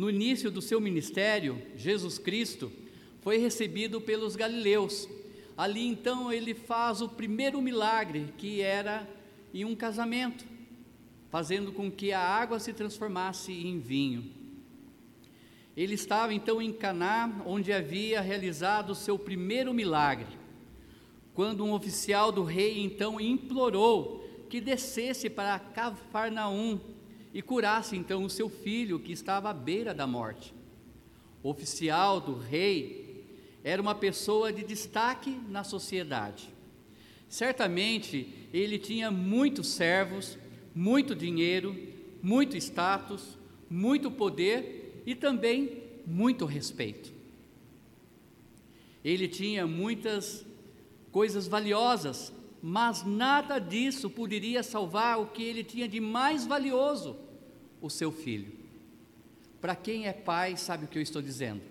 no início do seu ministério, Jesus Cristo foi recebido pelos galileus. Ali então ele faz o primeiro milagre, que era em um casamento, fazendo com que a água se transformasse em vinho. Ele estava então em Caná, onde havia realizado o seu primeiro milagre, quando um oficial do rei então implorou que descesse para Cafarnaum e curasse então o seu filho que estava à beira da morte. O oficial do rei era uma pessoa de destaque na sociedade. Certamente ele tinha muitos servos, muito dinheiro, muito status, muito poder e também muito respeito. Ele tinha muitas coisas valiosas, mas nada disso poderia salvar o que ele tinha de mais valioso, o seu filho. Para quem é pai, sabe o que eu estou dizendo.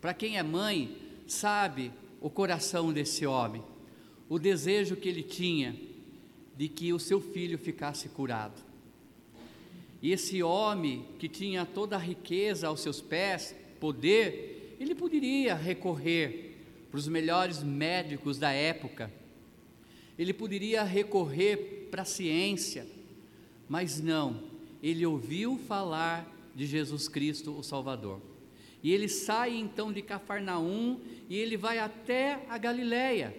Para quem é mãe, sabe o coração desse homem, o desejo que ele tinha de que o seu filho ficasse curado. E esse homem que tinha toda a riqueza aos seus pés, poder, ele poderia recorrer para os melhores médicos da época, ele poderia recorrer para a ciência, mas não, ele ouviu falar de Jesus Cristo, o Salvador. E ele sai então de Cafarnaum e ele vai até a Galiléia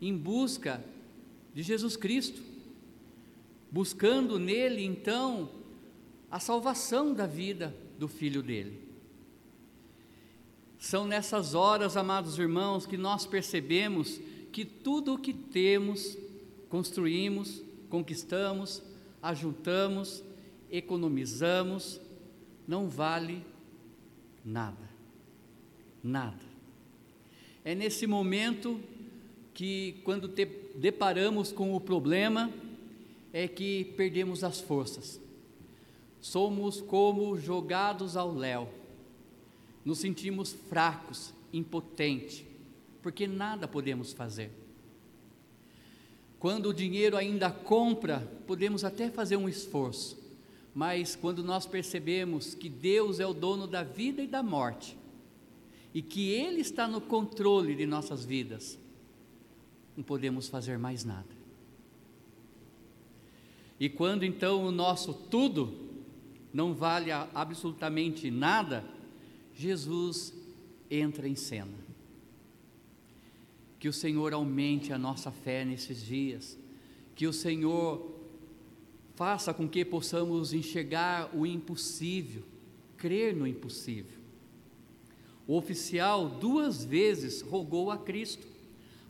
em busca de Jesus Cristo, buscando nele então a salvação da vida do filho dele. São nessas horas, amados irmãos, que nós percebemos que tudo o que temos, construímos, conquistamos, ajuntamos, economizamos, não vale nada. Nada. É nesse momento que, quando te deparamos com o problema, é que perdemos as forças. Somos como jogados ao léu. Nos sentimos fracos, impotentes, porque nada podemos fazer. Quando o dinheiro ainda compra, podemos até fazer um esforço, mas quando nós percebemos que Deus é o dono da vida e da morte, e que Ele está no controle de nossas vidas, não podemos fazer mais nada. E quando então o nosso tudo não vale absolutamente nada, Jesus entra em cena. Que o Senhor aumente a nossa fé nesses dias, que o Senhor faça com que possamos enxergar o impossível, crer no impossível. O oficial duas vezes rogou a Cristo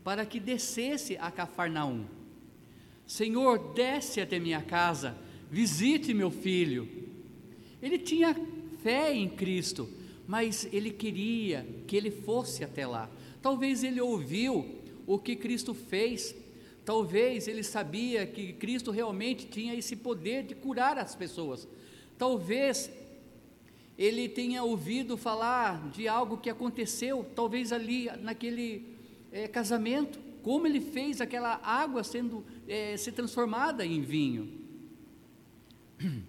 para que descesse a Cafarnaum. Senhor, desce até minha casa, visite meu filho. Ele tinha fé em Cristo, mas ele queria que ele fosse até lá. Talvez ele ouviu o que Cristo fez, talvez ele sabia que Cristo realmente tinha esse poder de curar as pessoas. Talvez ele tenha ouvido falar de algo que aconteceu, talvez ali naquele é, casamento, como ele fez aquela água sendo é, transformada em vinho.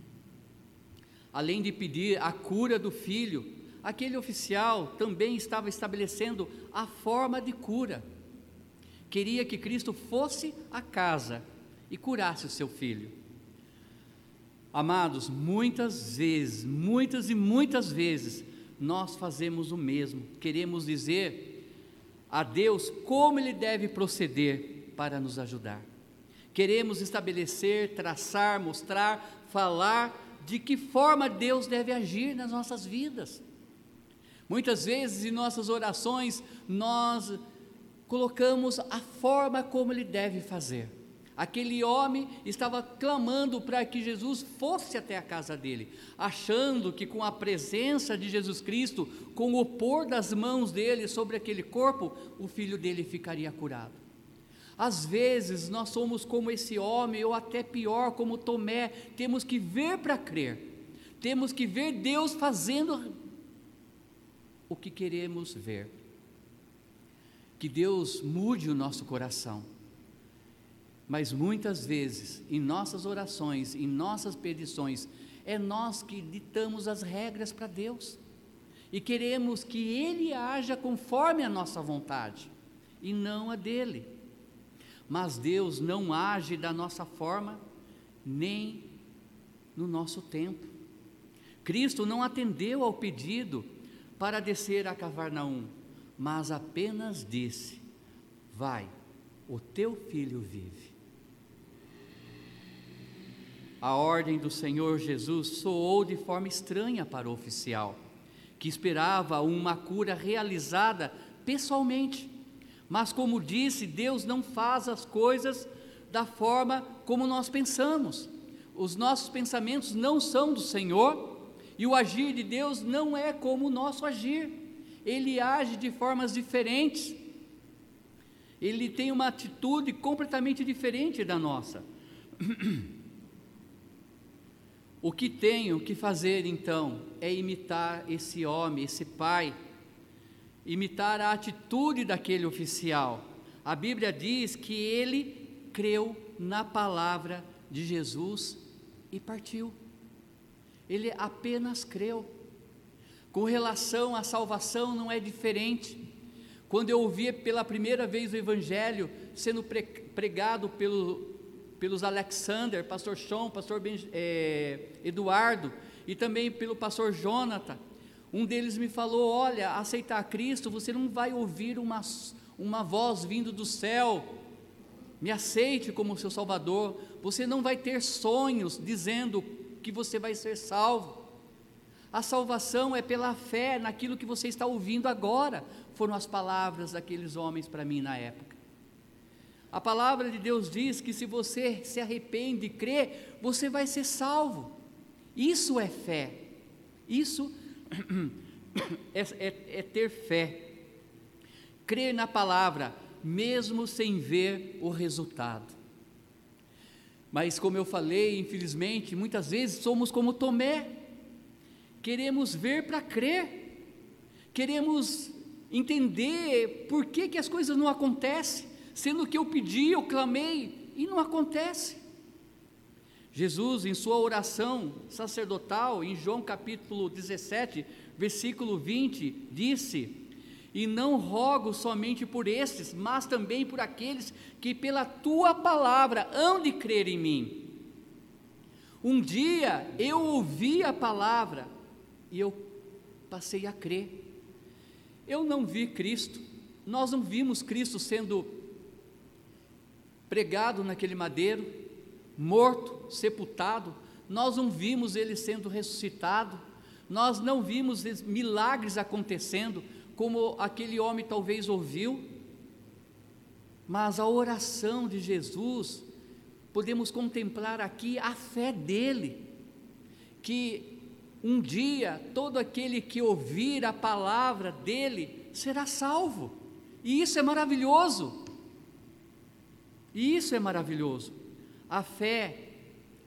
Além de pedir a cura do filho, aquele oficial também estava estabelecendo a forma de cura. Queria que Cristo fosse à casa e curasse o seu filho. Amados, muitas vezes, muitas e muitas vezes, nós fazemos o mesmo. Queremos dizer a Deus como Ele deve proceder para nos ajudar. Queremos estabelecer, traçar, mostrar, falar de que forma Deus deve agir nas nossas vidas. Muitas vezes em nossas orações nós colocamos a forma como ele deve fazer. Aquele homem estava clamando para que Jesus fosse até a casa dele, achando que com a presença de Jesus Cristo, com o pôr das mãos dele sobre aquele corpo, o filho dele ficaria curado. Às vezes nós somos como esse homem, ou até pior, como Tomé, temos que ver para crer, temos que ver Deus fazendo o que queremos ver. Que Deus mude o nosso coração. Mas muitas vezes, em nossas orações, em nossas petições, é nós que ditamos as regras para Deus e queremos que Ele haja conforme a nossa vontade e não a dele. Mas Deus não age da nossa forma, nem no nosso tempo. Cristo não atendeu ao pedido para descer a Cavarnaum, mas apenas disse: Vai, o teu filho vive. A ordem do Senhor Jesus soou de forma estranha para o oficial, que esperava uma cura realizada pessoalmente. Mas, como disse, Deus não faz as coisas da forma como nós pensamos. Os nossos pensamentos não são do Senhor e o agir de Deus não é como o nosso agir. Ele age de formas diferentes. Ele tem uma atitude completamente diferente da nossa. O que tenho que fazer então é imitar esse homem, esse pai, imitar a atitude daquele oficial. A Bíblia diz que ele creu na palavra de Jesus e partiu. Ele apenas creu. Com relação à salvação, não é diferente. Quando eu ouvia pela primeira vez o Evangelho sendo pregado pelo, pelos Alexander, pastor Sean, pastor ben, é, Eduardo e também pelo pastor Jonathan. Um deles me falou: Olha, aceitar Cristo, você não vai ouvir uma, uma voz vindo do céu, me aceite como seu Salvador. Você não vai ter sonhos dizendo que você vai ser salvo. A salvação é pela fé naquilo que você está ouvindo agora, foram as palavras daqueles homens para mim na época. A palavra de Deus diz que se você se arrepende e crê, você vai ser salvo. Isso é fé. Isso é, é, é ter fé. Crer na palavra, mesmo sem ver o resultado. Mas, como eu falei, infelizmente, muitas vezes somos como Tomé, queremos ver para crer, queremos entender por que, que as coisas não acontecem. Sendo que eu pedi, eu clamei e não acontece. Jesus, em sua oração sacerdotal, em João capítulo 17, versículo 20, disse: E não rogo somente por estes, mas também por aqueles que pela tua palavra hão de crer em mim. Um dia eu ouvi a palavra e eu passei a crer. Eu não vi Cristo, nós não vimos Cristo sendo pregado naquele madeiro, morto, sepultado, nós não vimos ele sendo ressuscitado, nós não vimos milagres acontecendo, como aquele homem talvez ouviu, mas a oração de Jesus, podemos contemplar aqui a fé dele, que um dia todo aquele que ouvir a palavra dele será salvo, e isso é maravilhoso. E isso é maravilhoso. A fé,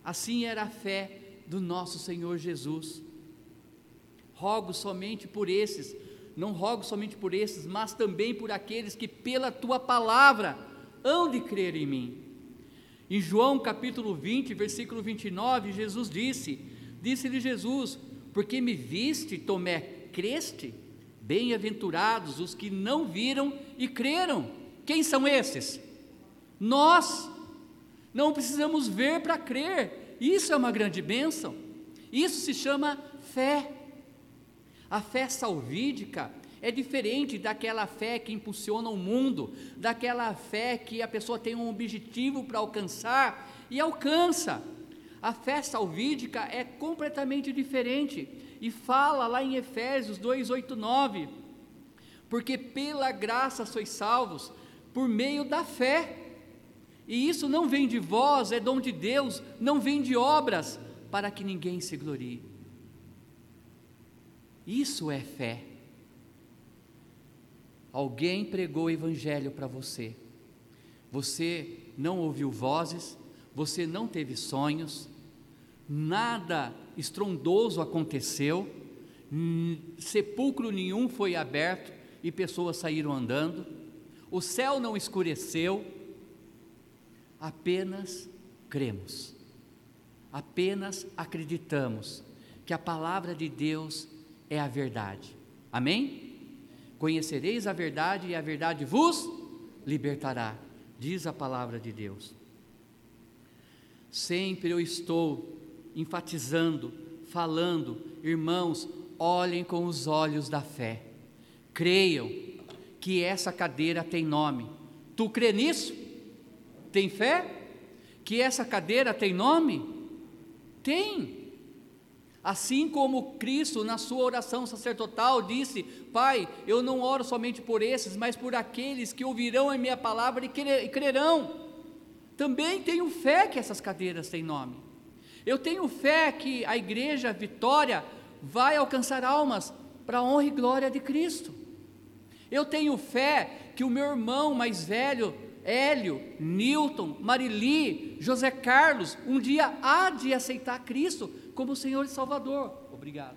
assim era a fé do nosso Senhor Jesus. Rogo somente por esses, não rogo somente por esses, mas também por aqueles que pela tua palavra hão de crer em mim. Em João capítulo 20, versículo 29, Jesus disse: Disse-lhe Jesus: Porque me viste, Tomé, creste? Bem-aventurados os que não viram e creram. Quem são esses? Nós não precisamos ver para crer. Isso é uma grande bênção. Isso se chama fé. A fé salvídica é diferente daquela fé que impulsiona o mundo, daquela fé que a pessoa tem um objetivo para alcançar e alcança. A fé salvídica é completamente diferente e fala lá em Efésios 2, 8, 9: Porque pela graça sois salvos, por meio da fé. E isso não vem de vós, é dom de Deus, não vem de obras, para que ninguém se glorie. Isso é fé. Alguém pregou o Evangelho para você, você não ouviu vozes, você não teve sonhos, nada estrondoso aconteceu, sepulcro nenhum foi aberto e pessoas saíram andando, o céu não escureceu, apenas cremos. apenas acreditamos que a palavra de Deus é a verdade. Amém? Conhecereis a verdade e a verdade vos libertará, diz a palavra de Deus. Sempre eu estou enfatizando, falando, irmãos, olhem com os olhos da fé. Creiam que essa cadeira tem nome. Tu crê nisso? Tem fé? Que essa cadeira tem nome? Tem. Assim como Cristo, na sua oração sacerdotal, disse: Pai, eu não oro somente por esses, mas por aqueles que ouvirão a minha palavra e crerão. Também tenho fé que essas cadeiras têm nome. Eu tenho fé que a igreja Vitória vai alcançar almas para a honra e glória de Cristo. Eu tenho fé que o meu irmão mais velho, Hélio, Newton, Marili, José Carlos, um dia há de aceitar Cristo como Senhor e Salvador. Obrigado.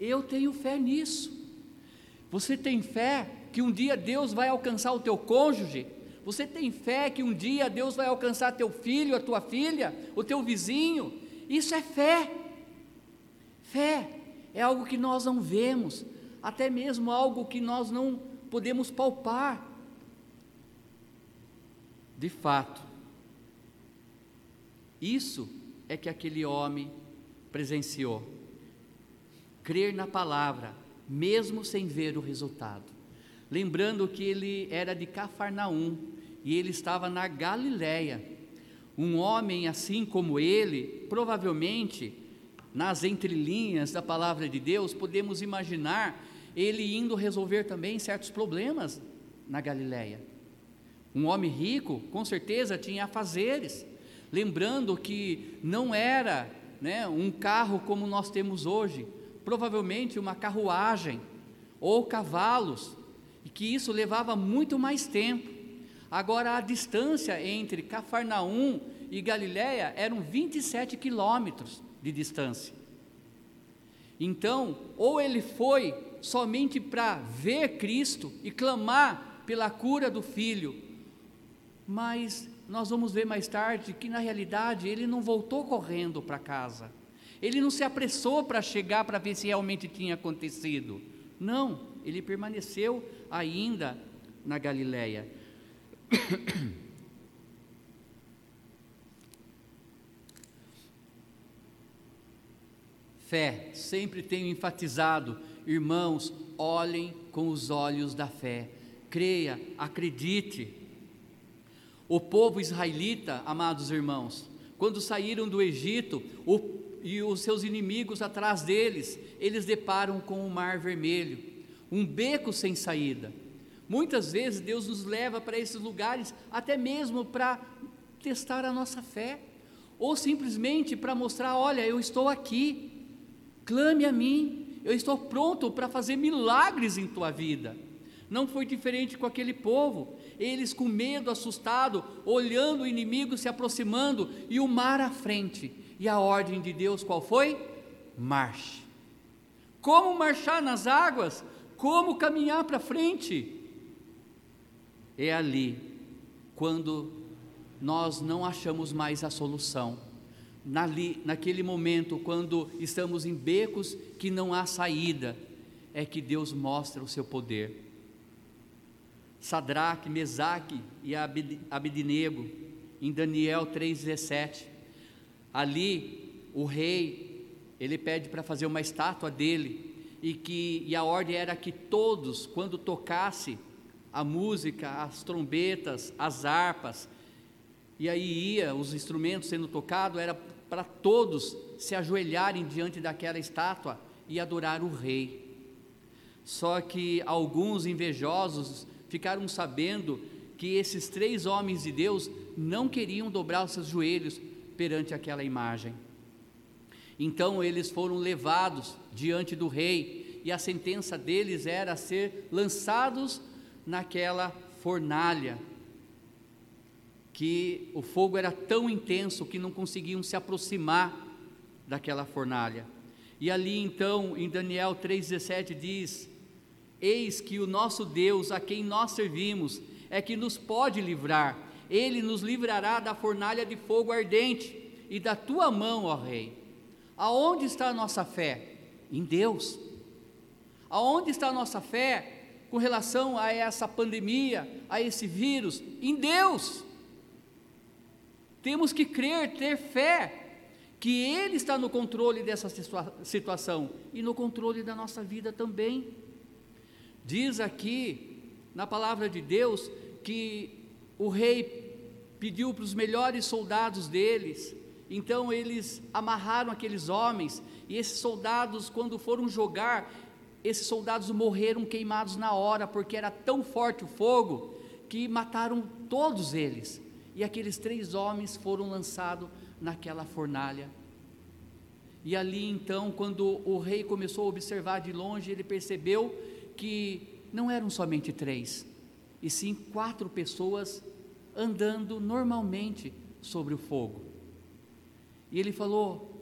Eu tenho fé nisso. Você tem fé que um dia Deus vai alcançar o teu cônjuge? Você tem fé que um dia Deus vai alcançar teu filho, a tua filha, o teu vizinho? Isso é fé. Fé é algo que nós não vemos, até mesmo algo que nós não podemos palpar. De fato, isso é que aquele homem presenciou. Crer na palavra, mesmo sem ver o resultado. Lembrando que ele era de Cafarnaum e ele estava na Galiléia. Um homem assim como ele, provavelmente, nas entrelinhas da palavra de Deus, podemos imaginar ele indo resolver também certos problemas na Galiléia. Um homem rico, com certeza, tinha afazeres. Lembrando que não era né, um carro como nós temos hoje, provavelmente uma carruagem ou cavalos, e que isso levava muito mais tempo. Agora, a distância entre Cafarnaum e Galiléia eram 27 quilômetros de distância. Então, ou ele foi somente para ver Cristo e clamar pela cura do filho, mas nós vamos ver mais tarde que na realidade ele não voltou correndo para casa. Ele não se apressou para chegar para ver se realmente tinha acontecido. Não, ele permaneceu ainda na Galileia. Fé, sempre tenho enfatizado, irmãos, olhem com os olhos da fé. Creia, acredite, o povo israelita, amados irmãos, quando saíram do Egito o, e os seus inimigos atrás deles, eles deparam com o mar vermelho, um beco sem saída. Muitas vezes Deus nos leva para esses lugares até mesmo para testar a nossa fé, ou simplesmente para mostrar: olha, eu estou aqui, clame a mim, eu estou pronto para fazer milagres em tua vida. Não foi diferente com aquele povo. Eles com medo, assustado, olhando o inimigo se aproximando e o mar à frente. E a ordem de Deus qual foi? Marche. Como marchar nas águas? Como caminhar para frente? É ali quando nós não achamos mais a solução. Nali, naquele momento, quando estamos em becos que não há saída, é que Deus mostra o seu poder. Sadraque, Mesaque e Abednego, em Daniel 3,17. Ali, o rei, ele pede para fazer uma estátua dele, e, que, e a ordem era que todos, quando tocasse a música, as trombetas, as harpas, e aí ia os instrumentos sendo tocados, era para todos se ajoelharem diante daquela estátua e adorar o rei. Só que alguns invejosos ficaram sabendo que esses três homens de Deus não queriam dobrar os seus joelhos perante aquela imagem. Então eles foram levados diante do rei e a sentença deles era ser lançados naquela fornalha, que o fogo era tão intenso que não conseguiam se aproximar daquela fornalha. E ali então, em Daniel 3,17 diz: Eis que o nosso Deus, a quem nós servimos, é que nos pode livrar. Ele nos livrará da fornalha de fogo ardente e da tua mão, ó Rei. Aonde está a nossa fé? Em Deus. Aonde está a nossa fé com relação a essa pandemia, a esse vírus? Em Deus. Temos que crer, ter fé que Ele está no controle dessa situação e no controle da nossa vida também. Diz aqui na palavra de Deus que o rei pediu para os melhores soldados deles, então eles amarraram aqueles homens, e esses soldados, quando foram jogar, esses soldados morreram queimados na hora, porque era tão forte o fogo que mataram todos eles. E aqueles três homens foram lançados naquela fornalha. E ali então, quando o rei começou a observar de longe, ele percebeu que não eram somente três, e sim quatro pessoas andando normalmente sobre o fogo. E ele falou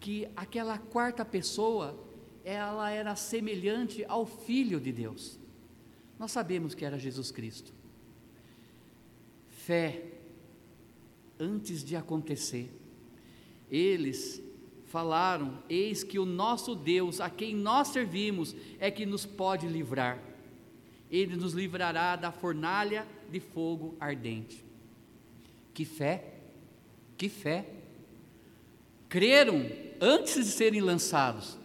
que aquela quarta pessoa, ela era semelhante ao Filho de Deus. Nós sabemos que era Jesus Cristo. Fé, antes de acontecer, eles falaram: Eis que o nosso Deus, a quem nós servimos, é que nos pode livrar. Ele nos livrará da fornalha de fogo ardente. Que fé! Que fé! Creram antes de serem lançados,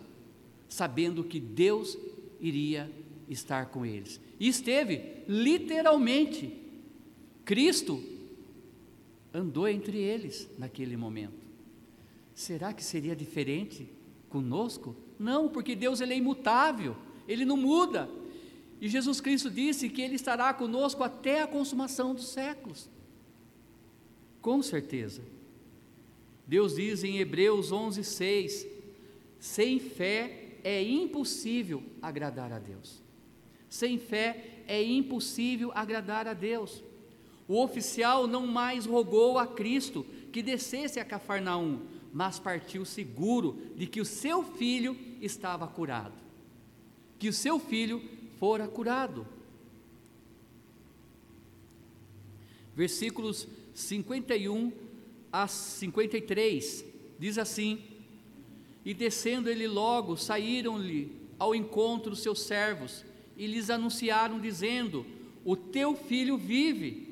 sabendo que Deus iria estar com eles. E esteve, literalmente, Cristo andou entre eles naquele momento. Será que seria diferente conosco? Não, porque Deus ele é imutável, ele não muda. E Jesus Cristo disse que ele estará conosco até a consumação dos séculos. Com certeza. Deus diz em Hebreus 11:6, sem fé é impossível agradar a Deus. Sem fé é impossível agradar a Deus. O oficial não mais rogou a Cristo que descesse a Cafarnaum, mas partiu seguro de que o seu filho estava curado, que o seu filho fora curado. Versículos 51 a 53 diz assim: E descendo ele logo, saíram-lhe ao encontro seus servos e lhes anunciaram, dizendo: O teu filho vive.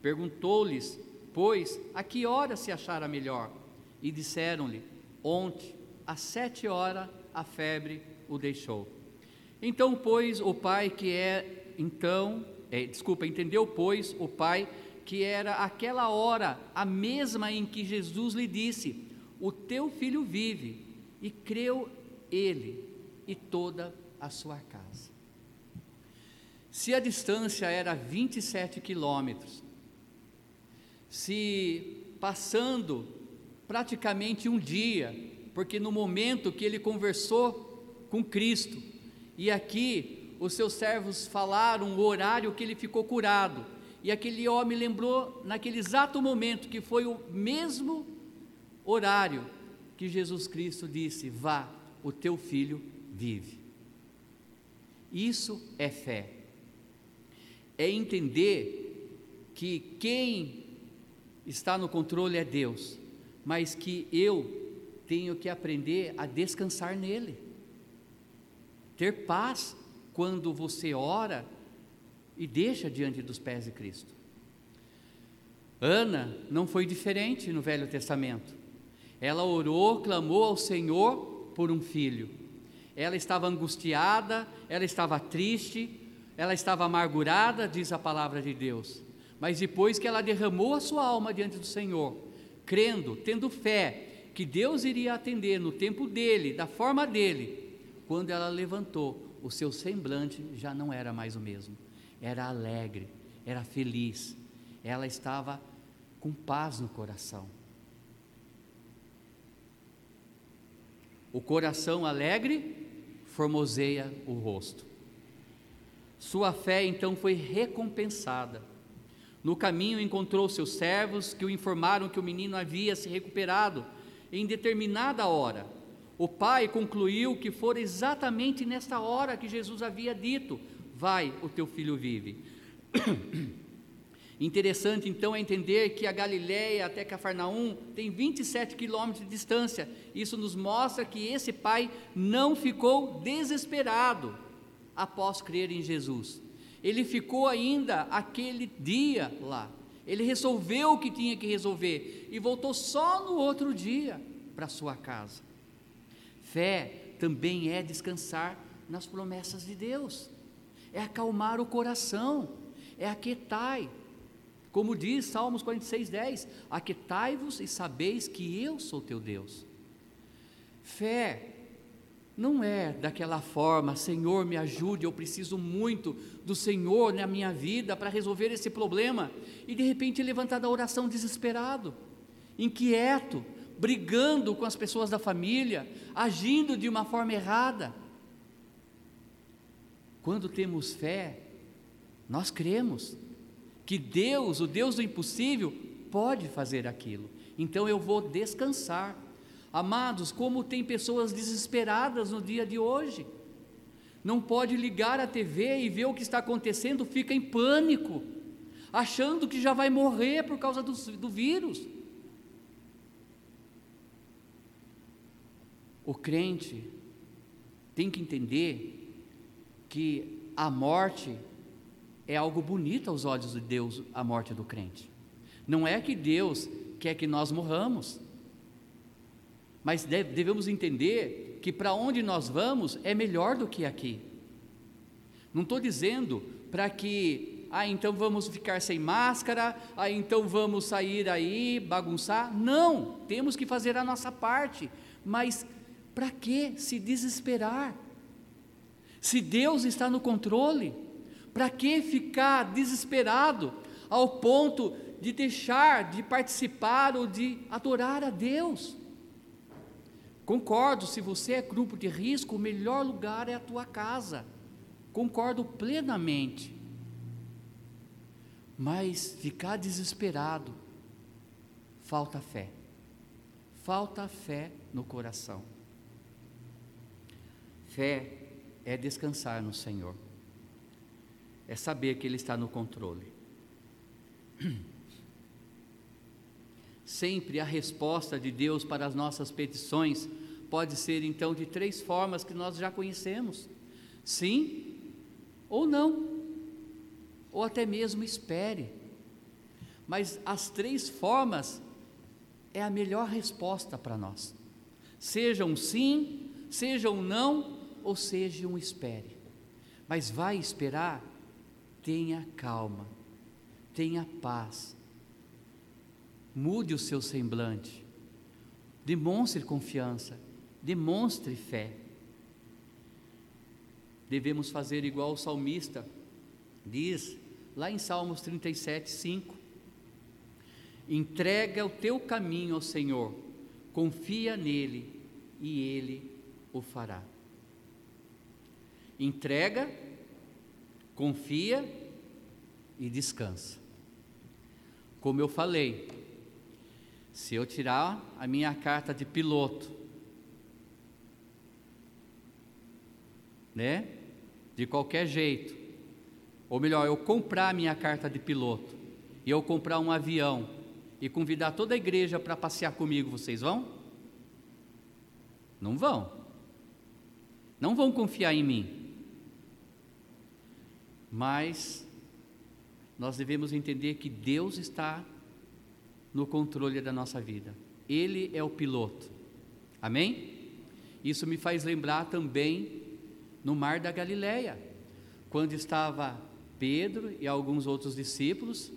Perguntou-lhes, pois, a que hora se achara melhor? E disseram-lhe: Ontem, às sete horas, a febre o deixou. Então, pois, o pai que é, então, é, desculpa, entendeu, pois, o pai que era aquela hora a mesma em que Jesus lhe disse: O teu filho vive, e creu ele e toda a sua casa. Se a distância era 27 quilômetros, se passando praticamente um dia, porque no momento que ele conversou com Cristo, e aqui os seus servos falaram o horário que ele ficou curado, e aquele homem lembrou naquele exato momento que foi o mesmo horário que Jesus Cristo disse: Vá, o teu filho vive. Isso é fé. É entender que quem está no controle é Deus mas que eu tenho que aprender a descansar nele. Ter paz quando você ora e deixa diante dos pés de Cristo. Ana não foi diferente no Velho Testamento. Ela orou, clamou ao Senhor por um filho. Ela estava angustiada, ela estava triste, ela estava amargurada, diz a palavra de Deus. Mas depois que ela derramou a sua alma diante do Senhor, crendo, tendo fé que Deus iria atender no tempo dele, da forma dele, quando ela levantou, o seu semblante já não era mais o mesmo. Era alegre, era feliz. Ela estava com paz no coração. O coração alegre formoseia o rosto. Sua fé então foi recompensada no caminho encontrou seus servos que o informaram que o menino havia se recuperado em determinada hora. O pai concluiu que fora exatamente nesta hora que Jesus havia dito: Vai, o teu filho vive. Interessante então é entender que a Galiléia até Cafarnaum tem 27 quilômetros de distância. Isso nos mostra que esse pai não ficou desesperado após crer em Jesus. Ele ficou ainda aquele dia lá. Ele resolveu o que tinha que resolver e voltou só no outro dia para sua casa. Fé também é descansar nas promessas de Deus, é acalmar o coração, é aquietai. Como diz Salmos 46, 10: Aquietai-vos e sabeis que eu sou teu Deus. Fé não é daquela forma, Senhor, me ajude, eu preciso muito do Senhor na minha vida para resolver esse problema, e de repente levantar da oração desesperado, inquieto, brigando com as pessoas da família, agindo de uma forma errada. Quando temos fé, nós cremos que Deus, o Deus do impossível, pode fazer aquilo. Então eu vou descansar. Amados, como tem pessoas desesperadas no dia de hoje. Não pode ligar a TV e ver o que está acontecendo, fica em pânico, achando que já vai morrer por causa do, do vírus. O crente tem que entender que a morte é algo bonito aos olhos de Deus, a morte do crente. Não é que Deus quer que nós morramos, mas devemos entender que para onde nós vamos é melhor do que aqui. Não estou dizendo para que, ah, então vamos ficar sem máscara, ah, então vamos sair aí, bagunçar. Não, temos que fazer a nossa parte, mas para que se desesperar? Se Deus está no controle, para que ficar desesperado ao ponto de deixar de participar ou de adorar a Deus? Concordo, se você é grupo de risco, o melhor lugar é a tua casa. Concordo plenamente. Mas ficar desesperado, falta fé. Falta fé no coração. Fé é descansar no Senhor, é saber que Ele está no controle. Sempre a resposta de Deus para as nossas petições pode ser então de três formas que nós já conhecemos: sim ou não, ou até mesmo espere. Mas as três formas é a melhor resposta para nós. Seja um sim, seja um não, ou seja um espere. Mas vai esperar, tenha calma, tenha paz, Mude o seu semblante. Demonstre confiança. Demonstre fé. Devemos fazer igual o salmista diz lá em Salmos 37, 5. Entrega o teu caminho ao Senhor, confia nele e ele o fará. Entrega, confia e descansa. Como eu falei, se eu tirar a minha carta de piloto, né? De qualquer jeito, ou melhor, eu comprar a minha carta de piloto e eu comprar um avião e convidar toda a igreja para passear comigo, vocês vão? Não vão. Não vão confiar em mim. Mas nós devemos entender que Deus está no controle da nossa vida. Ele é o piloto. Amém? Isso me faz lembrar também no mar da Galileia, quando estava Pedro e alguns outros discípulos,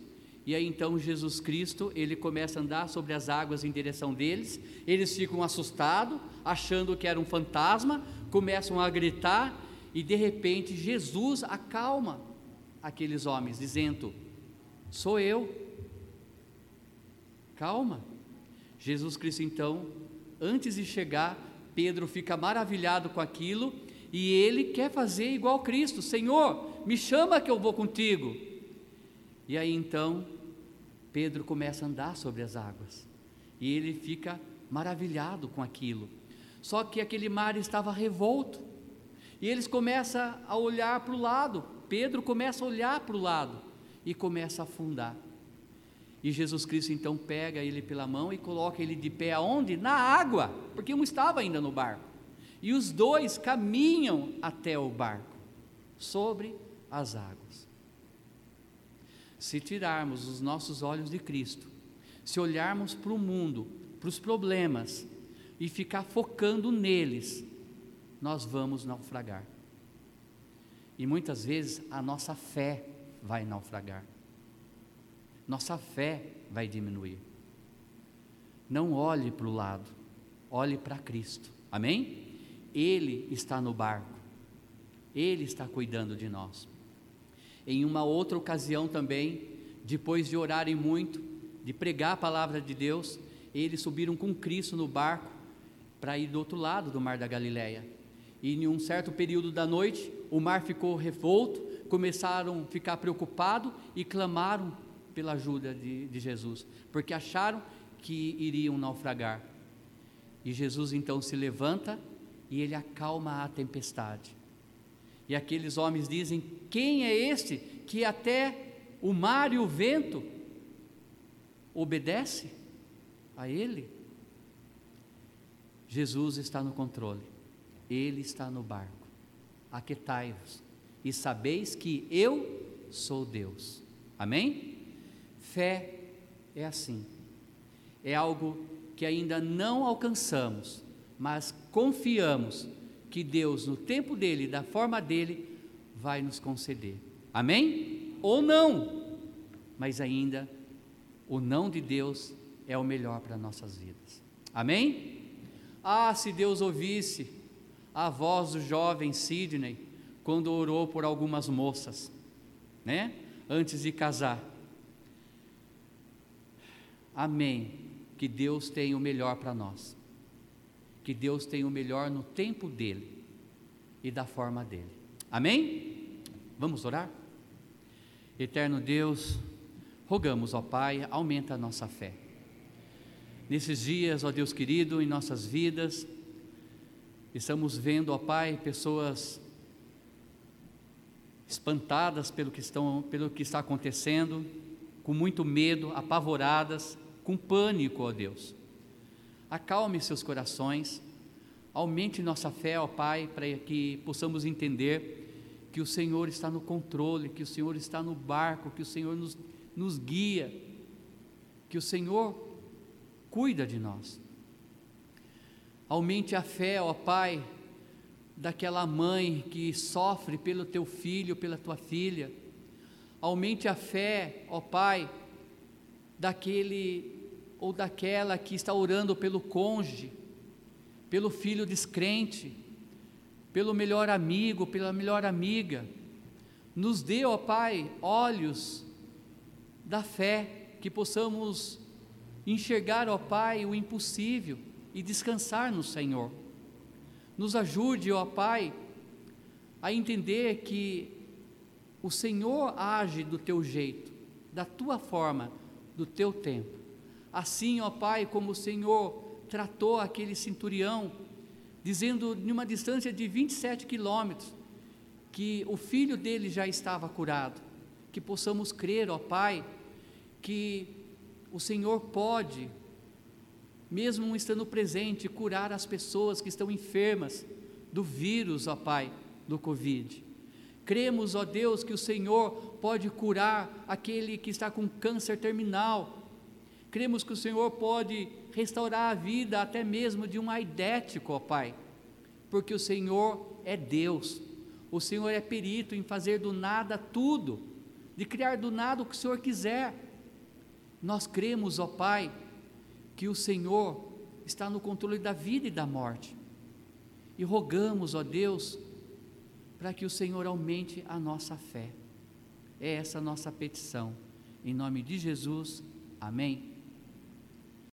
e aí então Jesus Cristo, ele começa a andar sobre as águas em direção deles, eles ficam assustados, achando que era um fantasma, começam a gritar, e de repente Jesus acalma aqueles homens, dizendo: Sou eu, Calma. Jesus Cristo, então, antes de chegar, Pedro fica maravilhado com aquilo e ele quer fazer igual Cristo: Senhor, me chama que eu vou contigo. E aí então, Pedro começa a andar sobre as águas e ele fica maravilhado com aquilo. Só que aquele mar estava revolto e eles começam a olhar para o lado. Pedro começa a olhar para o lado e começa a afundar. E Jesus Cristo então pega ele pela mão e coloca ele de pé aonde? Na água, porque um estava ainda no barco. E os dois caminham até o barco, sobre as águas. Se tirarmos os nossos olhos de Cristo, se olharmos para o mundo, para os problemas e ficar focando neles, nós vamos naufragar. E muitas vezes a nossa fé vai naufragar. Nossa fé vai diminuir. Não olhe para o lado, olhe para Cristo. Amém? Ele está no barco. Ele está cuidando de nós. Em uma outra ocasião também, depois de orarem muito, de pregar a palavra de Deus, eles subiram com Cristo no barco para ir do outro lado do mar da Galileia. E em um certo período da noite, o mar ficou revolto, começaram a ficar preocupados e clamaram pela ajuda de, de Jesus, porque acharam que iriam naufragar. E Jesus então se levanta e ele acalma a tempestade. E aqueles homens dizem: Quem é este que até o mar e o vento obedece a ele? Jesus está no controle, ele está no barco. Aquetai-vos e sabeis que eu sou Deus. Amém? Fé é assim, é algo que ainda não alcançamos, mas confiamos que Deus, no tempo dele, da forma dele, vai nos conceder. Amém? Ou não, mas ainda o não de Deus é o melhor para nossas vidas. Amém? Ah, se Deus ouvisse a voz do jovem Sidney quando orou por algumas moças, né? Antes de casar. Amém. Que Deus tem o melhor para nós que Deus tem o melhor no tempo dele e da forma dele. Amém? Vamos orar? Eterno Deus, rogamos, ó Pai, aumenta a nossa fé. Nesses dias, ó Deus querido, em nossas vidas, estamos vendo, ó Pai, pessoas espantadas pelo que, estão, pelo que está acontecendo, com muito medo, apavoradas, com pânico, ó Deus acalme seus corações, aumente nossa fé, ó Pai, para que possamos entender que o Senhor está no controle, que o Senhor está no barco, que o Senhor nos, nos guia, que o Senhor cuida de nós. Aumente a fé, ó Pai, daquela mãe que sofre pelo teu filho, pela tua filha. Aumente a fé, ó Pai, daquele ou daquela que está orando pelo cônjuge, pelo filho descrente, pelo melhor amigo, pela melhor amiga. Nos dê, ó Pai, olhos da fé, que possamos enxergar, ó Pai, o impossível e descansar no Senhor. Nos ajude, ó Pai, a entender que o Senhor age do teu jeito, da tua forma, do teu tempo. Assim, ó Pai, como o Senhor tratou aquele centurião, dizendo de uma distância de 27 quilômetros, que o filho dele já estava curado, que possamos crer, ó Pai, que o Senhor pode, mesmo estando presente, curar as pessoas que estão enfermas do vírus, ó Pai, do Covid. Cremos, ó Deus, que o Senhor pode curar aquele que está com câncer terminal, Cremos que o Senhor pode restaurar a vida até mesmo de um aidético, ó Pai, porque o Senhor é Deus, o Senhor é perito em fazer do nada tudo, de criar do nada o que o Senhor quiser. Nós cremos, ó Pai, que o Senhor está no controle da vida e da morte, e rogamos, ó Deus, para que o Senhor aumente a nossa fé. É essa a nossa petição. Em nome de Jesus, amém.